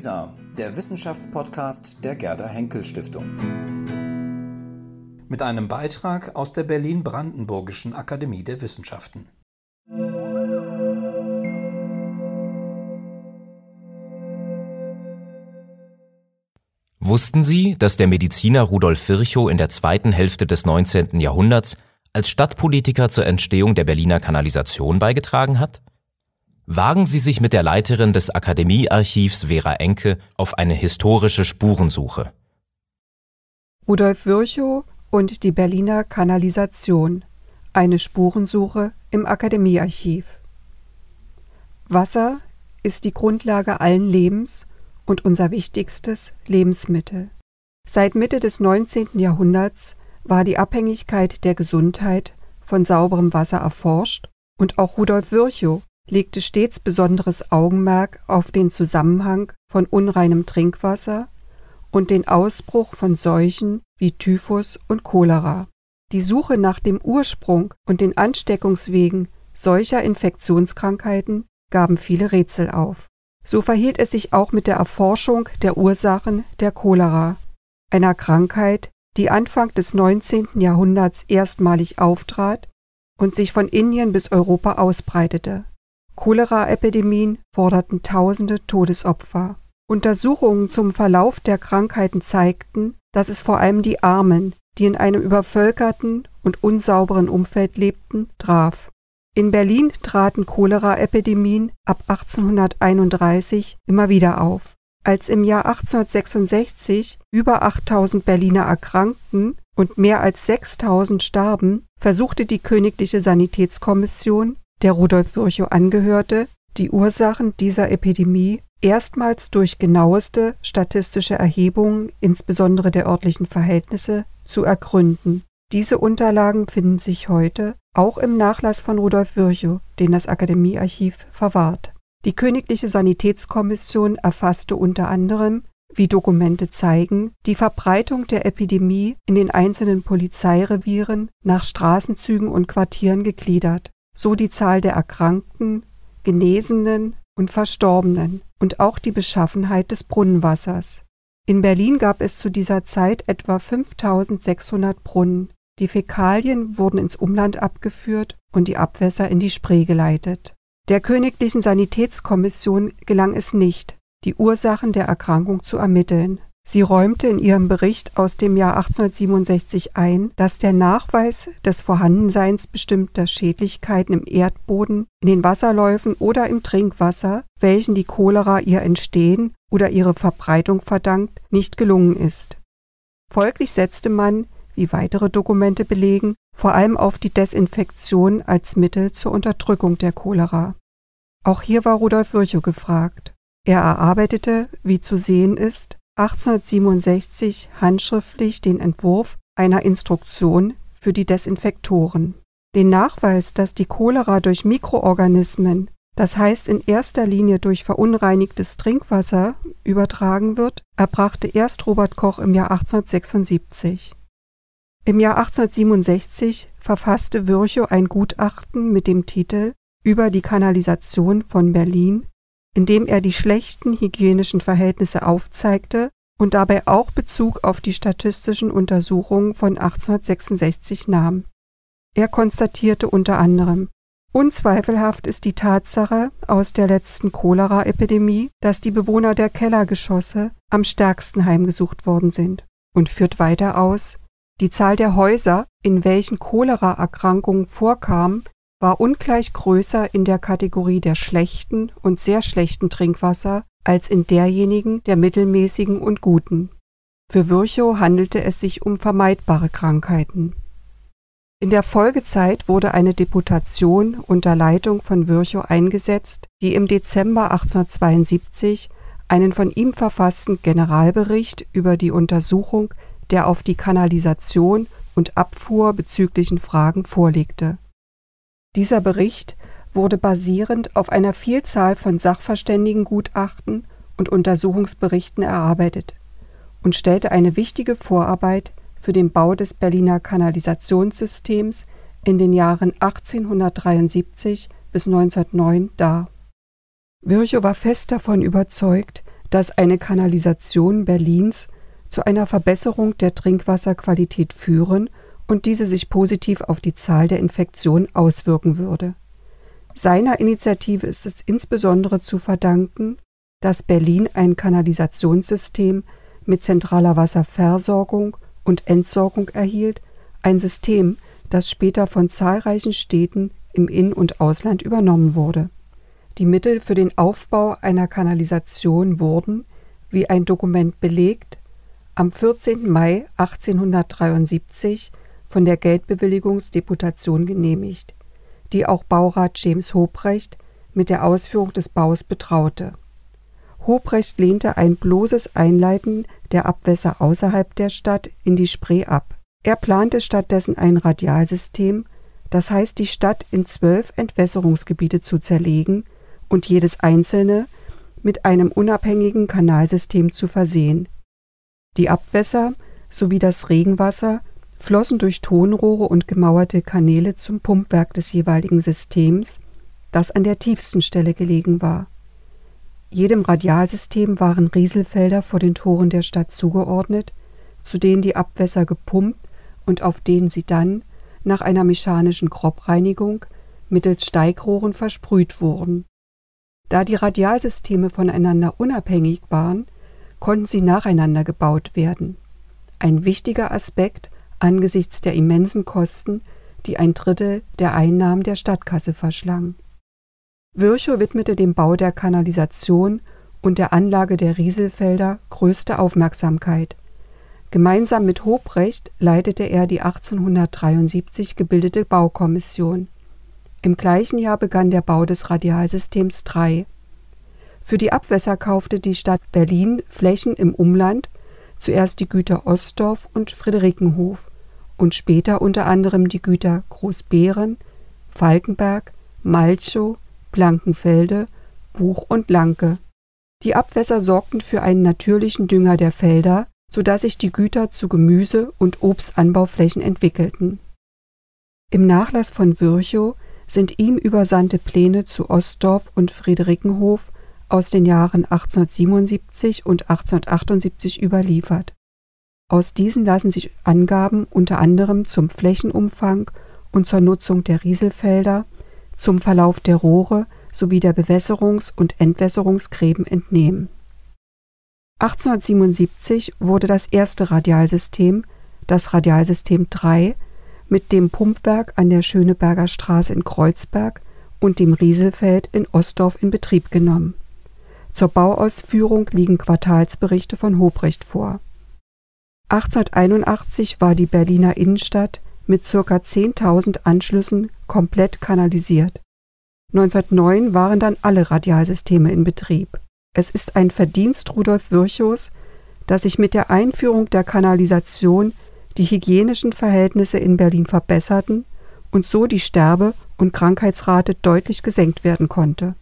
WISA, der Wissenschaftspodcast der Gerda Henkel Stiftung. Mit einem Beitrag aus der Berlin-Brandenburgischen Akademie der Wissenschaften. Wussten Sie, dass der Mediziner Rudolf Virchow in der zweiten Hälfte des 19. Jahrhunderts als Stadtpolitiker zur Entstehung der Berliner Kanalisation beigetragen hat? Wagen Sie sich mit der Leiterin des Akademiearchivs Vera Enke auf eine historische Spurensuche. Rudolf Virchow und die Berliner Kanalisation. Eine Spurensuche im Akademiearchiv. Wasser ist die Grundlage allen Lebens und unser wichtigstes Lebensmittel. Seit Mitte des 19. Jahrhunderts war die Abhängigkeit der Gesundheit von sauberem Wasser erforscht und auch Rudolf Virchow legte stets besonderes Augenmerk auf den Zusammenhang von unreinem Trinkwasser und den Ausbruch von Seuchen wie Typhus und Cholera. Die Suche nach dem Ursprung und den Ansteckungswegen solcher Infektionskrankheiten gaben viele Rätsel auf. So verhielt es sich auch mit der Erforschung der Ursachen der Cholera, einer Krankheit, die Anfang des 19. Jahrhunderts erstmalig auftrat und sich von Indien bis Europa ausbreitete. Choleraepidemien forderten tausende Todesopfer. Untersuchungen zum Verlauf der Krankheiten zeigten, dass es vor allem die Armen, die in einem übervölkerten und unsauberen Umfeld lebten, traf. In Berlin traten Choleraepidemien ab 1831 immer wieder auf. Als im Jahr 1866 über 8000 Berliner erkrankten und mehr als 6000 starben, versuchte die Königliche Sanitätskommission, der Rudolf Virchow angehörte, die Ursachen dieser Epidemie erstmals durch genaueste statistische Erhebungen, insbesondere der örtlichen Verhältnisse, zu ergründen. Diese Unterlagen finden sich heute auch im Nachlass von Rudolf Virchow, den das Akademiearchiv verwahrt. Die Königliche Sanitätskommission erfasste unter anderem, wie Dokumente zeigen, die Verbreitung der Epidemie in den einzelnen Polizeirevieren nach Straßenzügen und Quartieren gegliedert, so die Zahl der Erkrankten, Genesenen und Verstorbenen und auch die Beschaffenheit des Brunnenwassers. In Berlin gab es zu dieser Zeit etwa 5600 Brunnen. Die Fäkalien wurden ins Umland abgeführt und die Abwässer in die Spree geleitet. Der Königlichen Sanitätskommission gelang es nicht, die Ursachen der Erkrankung zu ermitteln. Sie räumte in ihrem Bericht aus dem Jahr 1867 ein, dass der Nachweis des Vorhandenseins bestimmter Schädlichkeiten im Erdboden, in den Wasserläufen oder im Trinkwasser, welchen die Cholera ihr Entstehen oder ihre Verbreitung verdankt, nicht gelungen ist. Folglich setzte man, wie weitere Dokumente belegen, vor allem auf die Desinfektion als Mittel zur Unterdrückung der Cholera. Auch hier war Rudolf Virchow gefragt. Er erarbeitete, wie zu sehen ist, 1867 handschriftlich den Entwurf einer Instruktion für die Desinfektoren. Den Nachweis, dass die Cholera durch Mikroorganismen, das heißt in erster Linie durch verunreinigtes Trinkwasser, übertragen wird, erbrachte erst Robert Koch im Jahr 1876. Im Jahr 1867 verfasste Virchow ein Gutachten mit dem Titel über die Kanalisation von Berlin, in dem er die schlechten hygienischen Verhältnisse aufzeigte und dabei auch Bezug auf die statistischen Untersuchungen von 1866 nahm. Er konstatierte unter anderem Unzweifelhaft ist die Tatsache aus der letzten Cholera-Epidemie, dass die Bewohner der Kellergeschosse am stärksten heimgesucht worden sind, und führt weiter aus, die Zahl der Häuser, in welchen Cholera-Erkrankungen vorkamen, war ungleich größer in der Kategorie der schlechten und sehr schlechten Trinkwasser als in derjenigen der mittelmäßigen und guten. Für Virchow handelte es sich um vermeidbare Krankheiten. In der Folgezeit wurde eine Deputation unter Leitung von Virchow eingesetzt, die im Dezember 1872 einen von ihm verfassten Generalbericht über die Untersuchung der auf die Kanalisation und Abfuhr bezüglichen Fragen vorlegte dieser Bericht wurde basierend auf einer Vielzahl von Sachverständigengutachten und Untersuchungsberichten erarbeitet und stellte eine wichtige Vorarbeit für den Bau des Berliner Kanalisationssystems in den Jahren 1873 bis 1909 dar. Virchow war fest davon überzeugt, dass eine Kanalisation Berlins zu einer Verbesserung der Trinkwasserqualität führen und diese sich positiv auf die Zahl der Infektionen auswirken würde. Seiner Initiative ist es insbesondere zu verdanken, dass Berlin ein Kanalisationssystem mit zentraler Wasserversorgung und Entsorgung erhielt, ein System, das später von zahlreichen Städten im In- und Ausland übernommen wurde. Die Mittel für den Aufbau einer Kanalisation wurden, wie ein Dokument belegt, am 14. Mai 1873 von der Geldbewilligungsdeputation genehmigt, die auch Baurat James Hobrecht mit der Ausführung des Baus betraute. Hobrecht lehnte ein bloßes Einleiten der Abwässer außerhalb der Stadt in die Spree ab. Er plante stattdessen ein Radialsystem, das heißt die Stadt in zwölf Entwässerungsgebiete zu zerlegen und jedes einzelne mit einem unabhängigen Kanalsystem zu versehen. Die Abwässer sowie das Regenwasser flossen durch Tonrohre und gemauerte Kanäle zum Pumpwerk des jeweiligen Systems, das an der tiefsten Stelle gelegen war. Jedem Radialsystem waren Rieselfelder vor den Toren der Stadt zugeordnet, zu denen die Abwässer gepumpt und auf denen sie dann nach einer mechanischen Kroppreinigung mittels Steigrohren versprüht wurden. Da die Radialsysteme voneinander unabhängig waren, konnten sie nacheinander gebaut werden. Ein wichtiger Aspekt angesichts der immensen Kosten, die ein Drittel der Einnahmen der Stadtkasse verschlang. Virchow widmete dem Bau der Kanalisation und der Anlage der Rieselfelder größte Aufmerksamkeit. Gemeinsam mit Hobrecht leitete er die 1873 gebildete Baukommission. Im gleichen Jahr begann der Bau des Radialsystems 3. Für die Abwässer kaufte die Stadt Berlin Flächen im Umland, zuerst die Güter Ostdorf und Friederikenhof und später unter anderem die Güter Großbeeren, Falkenberg, Malchow, Blankenfelde, Buch und Lanke. Die Abwässer sorgten für einen natürlichen Dünger der Felder, so dass sich die Güter zu Gemüse- und Obstanbauflächen entwickelten. Im Nachlass von Virchow sind ihm übersandte Pläne zu Ostdorf und Friederikenhof aus den Jahren 1877 und 1878 überliefert. Aus diesen lassen sich Angaben unter anderem zum Flächenumfang und zur Nutzung der Rieselfelder, zum Verlauf der Rohre sowie der Bewässerungs- und Entwässerungsgräben entnehmen. 1877 wurde das erste Radialsystem, das Radialsystem 3, mit dem Pumpwerk an der Schöneberger Straße in Kreuzberg und dem Rieselfeld in Ostdorf in Betrieb genommen. Zur Bauausführung liegen Quartalsberichte von Hobrecht vor 1881 war die Berliner Innenstadt mit ca. 10.000 Anschlüssen komplett kanalisiert. 1909 waren dann alle Radialsysteme in Betrieb. Es ist ein Verdienst Rudolf Virchows, dass sich mit der Einführung der Kanalisation die hygienischen Verhältnisse in Berlin verbesserten und so die Sterbe- und Krankheitsrate deutlich gesenkt werden konnte